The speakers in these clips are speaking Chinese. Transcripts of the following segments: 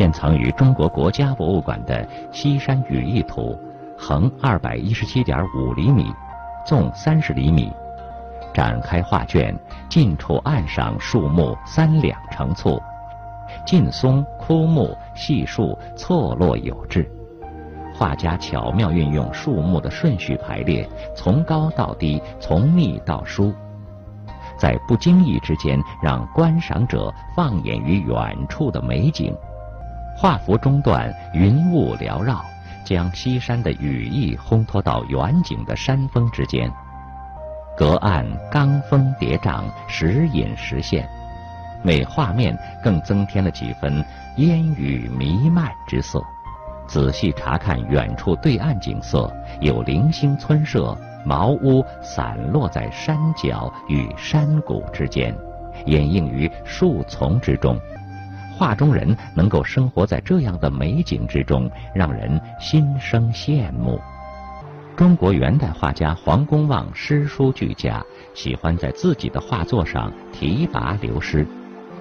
现藏于中国国家博物馆的西山羽翼图，横二百一十七点五厘米，纵三十厘米。展开画卷，近处岸上树木三两成簇，劲松、枯木、细树错落有致。画家巧妙运用树木的顺序排列，从高到低，从密到疏，在不经意之间，让观赏者放眼于远处的美景。画幅中段云雾缭绕，将西山的羽翼烘托到远景的山峰之间。隔岸罡峰叠嶂，时隐时现，为画面更增添了几分烟雨弥漫之色。仔细查看远处对岸景色，有零星村舍、茅屋散落在山脚与山谷之间，掩映于树丛之中。画中人能够生活在这样的美景之中，让人心生羡慕。中国元代画家黄公望诗书俱佳，喜欢在自己的画作上题跋流诗，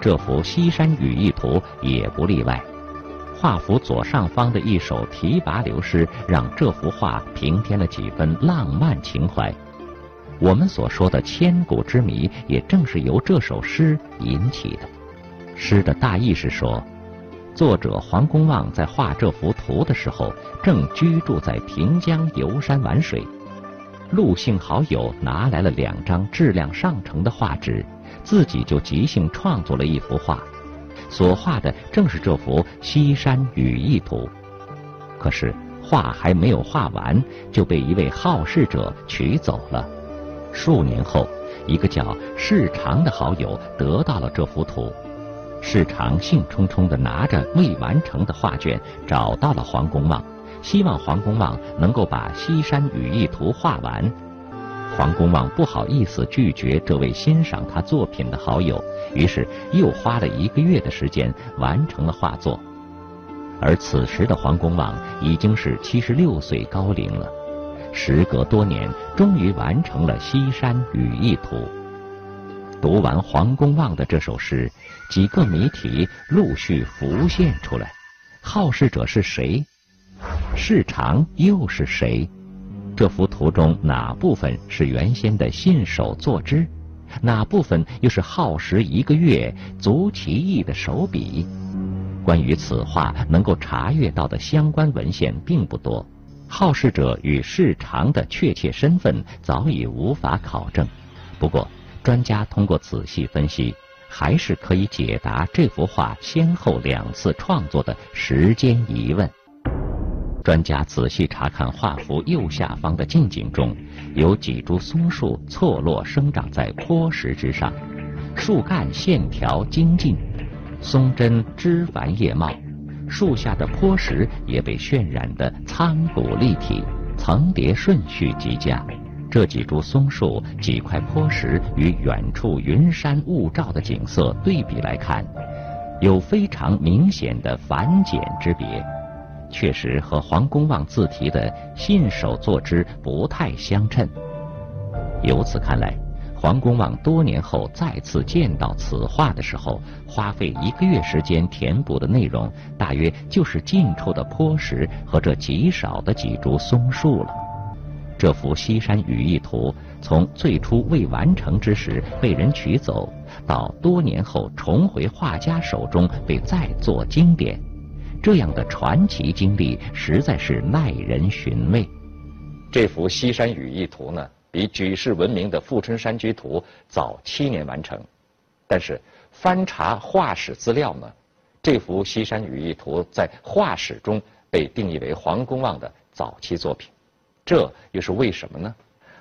这幅《西山羽翼图》也不例外。画幅左上方的一首题跋流诗，让这幅画平添了几分浪漫情怀。我们所说的千古之谜，也正是由这首诗引起的。诗的大意是说。作者黄公望在画这幅图的时候，正居住在平江游山玩水。陆姓好友拿来了两张质量上乘的画纸，自己就即兴创作了一幅画，所画的正是这幅《西山羽翼图》。可是画还没有画完，就被一位好事者取走了。数年后，一个叫世长的好友得到了这幅图。世长兴冲冲地拿着未完成的画卷找到了黄公望，希望黄公望能够把《西山羽翼图》画完。黄公望不好意思拒绝这位欣赏他作品的好友，于是又花了一个月的时间完成了画作。而此时的黄公望已经是七十六岁高龄了，时隔多年，终于完成了《西山羽翼图》。读完黄公望的这首诗，几个谜题陆续浮现出来：好事者是谁？市长又是谁？这幅图中哪部分是原先的信手作之？哪部分又是耗时一个月、足其意的手笔？关于此画能够查阅到的相关文献并不多，好事者与市长的确切身份早已无法考证。不过，专家通过仔细分析，还是可以解答这幅画先后两次创作的时间疑问。专家仔细查看画幅右下方的近景中，有几株松树错落生长在坡石之上，树干线条精进，松针枝繁叶茂，树下的坡石也被渲染得苍古立体，层叠顺序极佳。这几株松树、几块坡石与远处云山雾罩的景色对比来看，有非常明显的繁简之别，确实和黄公望自题的“信手作之”不太相称。由此看来，黄公望多年后再次见到此画的时候，花费一个月时间填补的内容，大约就是近处的坡石和这极少的几株松树了。这幅《西山羽翼图》从最初未完成之时被人取走，到多年后重回画家手中被再作经典，这样的传奇经历实在是耐人寻味。这幅《西山羽翼图》呢，比举世闻名的《富春山居图》早七年完成，但是翻查画史资料呢，这幅《西山羽翼图》在画史中被定义为黄公望的早期作品。这又是为什么呢？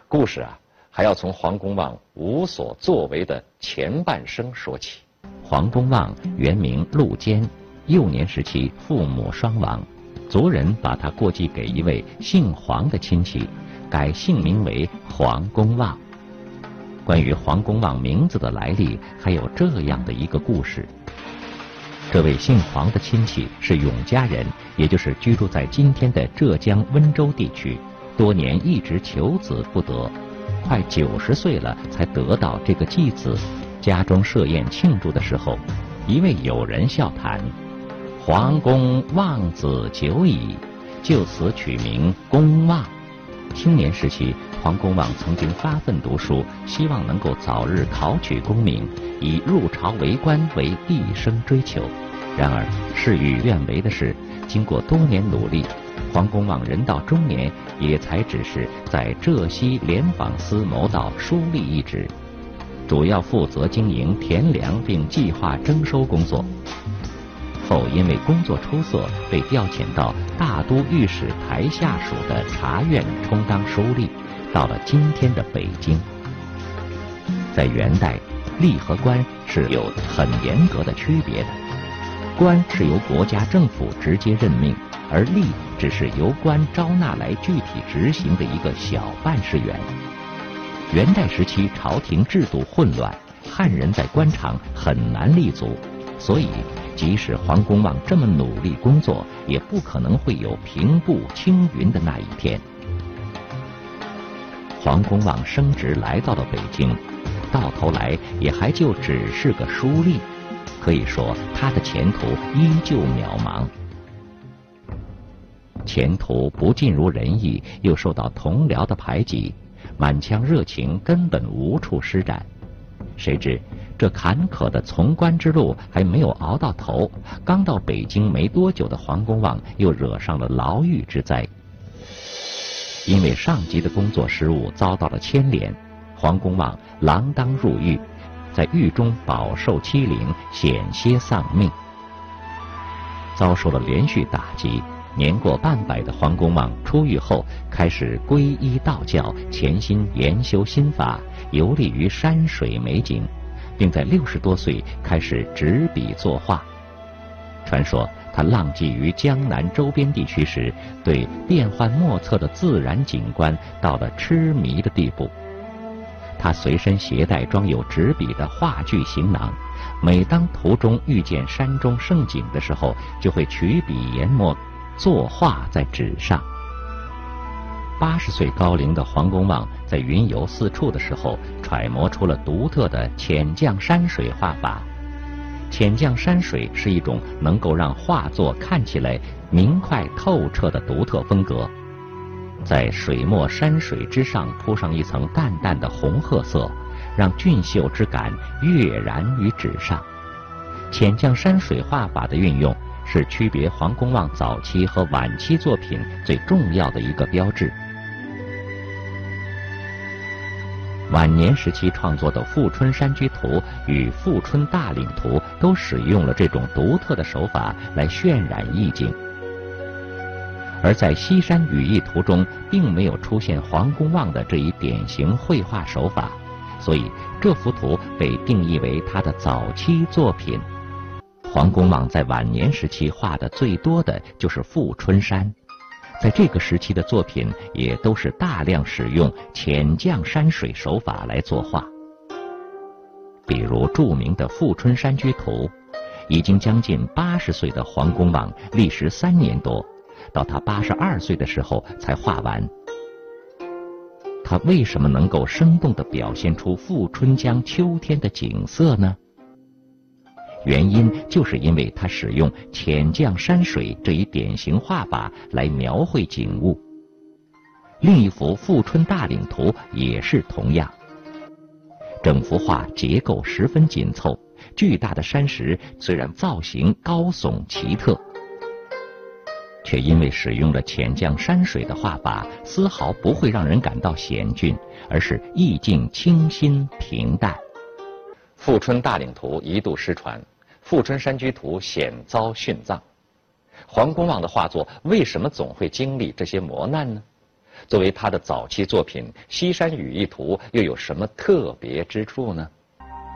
故事啊，还要从黄公望无所作为的前半生说起。黄公望原名陆坚，幼年时期父母双亡，族人把他过继给一位姓黄的亲戚，改姓名为黄公望。关于黄公望名字的来历，还有这样的一个故事：这位姓黄的亲戚是永嘉人，也就是居住在今天的浙江温州地区。多年一直求子不得，快九十岁了才得到这个继子。家中设宴庆祝的时候，一位友人笑谈：“皇公望子久矣，就此取名公望。青年时期，黄公望曾经发奋读书，希望能够早日考取功名，以入朝为官为毕生追求。然而事与愿违的是，经过多年努力，黄公望人到中年，也才只是在浙西联访司谋到书吏一职，主要负责经营田粮并计划征收工作。后因为工作出色，被调遣到大都御史台下属的察院充当书吏，到了今天的北京。在元代，吏和官是有很严格的区别的，官是由国家政府直接任命，而吏只是由官招纳来具体执行的一个小办事员。元代时期朝廷制度混乱，汉人在官场很难立足，所以。即使黄公望这么努力工作，也不可能会有平步青云的那一天。黄公望升职来到了北京，到头来也还就只是个书吏，可以说他的前途依旧渺茫。前途不尽如人意，又受到同僚的排挤，满腔热情根本无处施展。谁知。这坎坷的从官之路还没有熬到头，刚到北京没多久的黄公望又惹上了牢狱之灾。因为上级的工作失误遭到了牵连，黄公望锒铛入狱，在狱中饱受欺凌，险些丧命。遭受了连续打击，年过半百的黄公望出狱后开始皈依道教，潜心研修心法，游历于山水美景。并在六十多岁开始执笔作画。传说他浪迹于江南周边地区时，对变幻莫测的自然景观到了痴迷的地步。他随身携带装有纸笔的画具行囊，每当途中遇见山中胜景的时候，就会取笔研墨，作画在纸上。八十岁高龄的黄公望在云游四处的时候，揣摩出了独特的浅绛山水画法。浅绛山水是一种能够让画作看起来明快透彻的独特风格。在水墨山水之上铺上一层淡淡的红褐色，让俊秀之感跃然于纸上。浅绛山水画法的运用，是区别黄公望早期和晚期作品最重要的一个标志。晚年时期创作的《富春山居图》与《富春大岭图》都使用了这种独特的手法来渲染意境，而在《西山雨意图》中并没有出现黄公望的这一典型绘画手法，所以这幅图被定义为他的早期作品。黄公望在晚年时期画的最多的就是富春山。在这个时期的作品也都是大量使用浅绛山水手法来作画，比如著名的《富春山居图》，已经将近八十岁的黄公望历时三年多，到他八十二岁的时候才画完。他为什么能够生动地表现出富春江秋天的景色呢？原因就是因为他使用浅绛山水这一典型画法来描绘景物。另一幅《富春大岭图》也是同样，整幅画结构十分紧凑，巨大的山石虽然造型高耸奇特，却因为使用了浅绛山水的画法，丝毫不会让人感到险峻，而是意境清新平淡。《富春大岭图》一度失传，《富春山居图》险遭殉葬。黄公望的画作为什么总会经历这些磨难呢？作为他的早期作品，《西山雨意图》又有什么特别之处呢？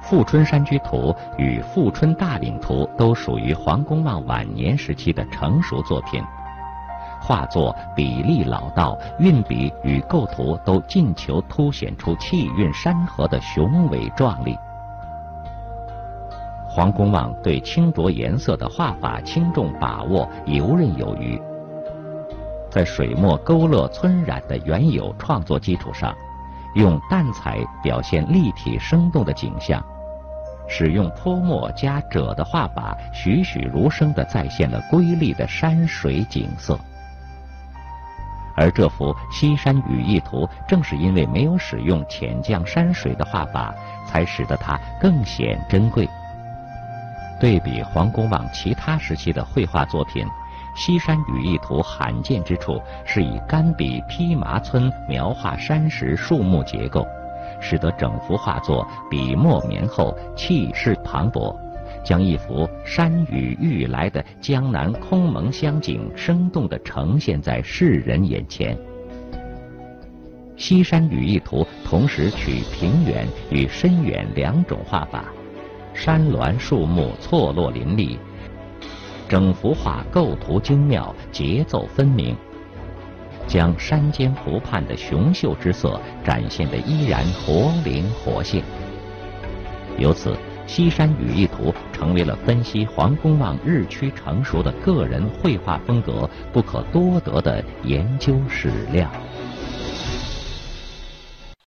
《富春山居图》与《富春大岭图》都属于黄公望晚年时期的成熟作品，画作比例老道，运笔与构图都尽求凸显出气韵山河的雄伟壮丽。黄公望对清浊颜色的画法轻重把握游刃有余，在水墨勾勒皴染的原有创作基础上，用淡彩表现立体生动的景象，使用泼墨加赭的画法，栩栩如生地再现了瑰丽的山水景色。而这幅《西山雨意图》正是因为没有使用浅绛山水的画法，才使得它更显珍贵。对比黄公望其他时期的绘画作品，《西山雨意图》罕见之处是以干笔披麻皴描画山石树木结构，使得整幅画作笔墨绵厚，气势磅礴。将一幅山雨欲来的江南空蒙乡景，生动地呈现在世人眼前。《西山雨意图》同时取平远与深远两种画法，山峦树木错落林立，整幅画构图精妙，节奏分明，将山间湖畔的雄秀之色展现得依然活灵活现。由此。《西山雨意图》成为了分析黄公望日趋成熟的个人绘画风格不可多得的研究史料。